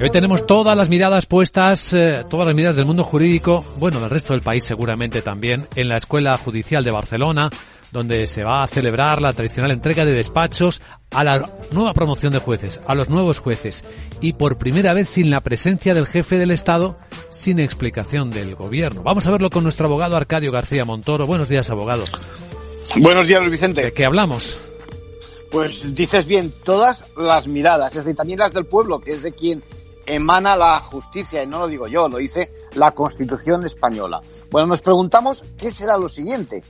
hoy tenemos todas las miradas puestas, eh, todas las miradas del mundo jurídico, bueno, del resto del país seguramente también, en la Escuela Judicial de Barcelona, donde se va a celebrar la tradicional entrega de despachos a la nueva promoción de jueces, a los nuevos jueces, y por primera vez sin la presencia del jefe del Estado, sin explicación del Gobierno. Vamos a verlo con nuestro abogado Arcadio García Montoro. Buenos días, abogado. Buenos días, Luis Vicente. ¿De qué hablamos? Pues dices bien, todas las miradas, es decir, también las del pueblo, que es de quien emana la justicia, y no lo digo yo, lo dice la Constitución española. Bueno, nos preguntamos qué será lo siguiente.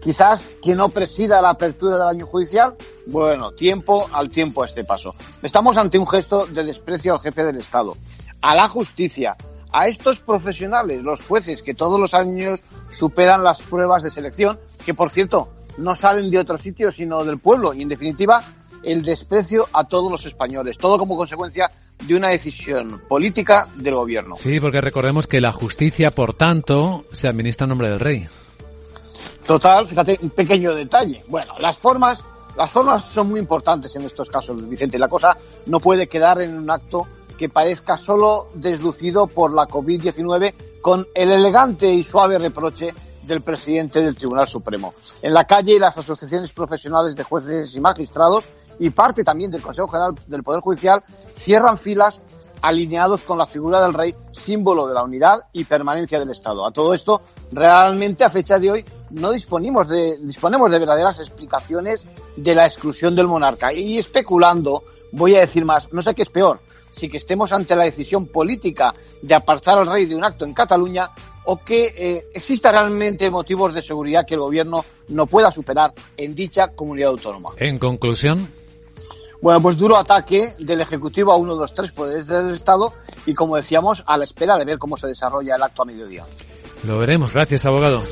Quizás quien no presida la apertura del año judicial, bueno, tiempo al tiempo a este paso. Estamos ante un gesto de desprecio al jefe del Estado, a la justicia, a estos profesionales, los jueces que todos los años superan las pruebas de selección, que por cierto no salen de otro sitio sino del pueblo, y en definitiva el desprecio a todos los españoles, todo como consecuencia de una decisión política del gobierno. Sí, porque recordemos que la justicia, por tanto, se administra en nombre del rey. Total, fíjate, un pequeño detalle. Bueno, las formas, las formas son muy importantes en estos casos, Vicente. La cosa no puede quedar en un acto que parezca solo deslucido por la COVID-19 con el elegante y suave reproche del presidente del Tribunal Supremo. En la calle, las asociaciones profesionales de jueces y magistrados y parte también del Consejo General del Poder Judicial cierran filas alineados con la figura del rey, símbolo de la unidad y permanencia del Estado. A todo esto, realmente a fecha de hoy no disponemos de, disponemos de verdaderas explicaciones de la exclusión del monarca. Y especulando, voy a decir más, no sé qué es peor, si que estemos ante la decisión política de apartar al rey de un acto en Cataluña o que eh, exista realmente motivos de seguridad que el gobierno no pueda superar en dicha comunidad autónoma. En conclusión, bueno, pues duro ataque del Ejecutivo a uno de los tres poderes del Estado y, como decíamos, a la espera de ver cómo se desarrolla el acto a mediodía. Lo veremos. Gracias, abogado.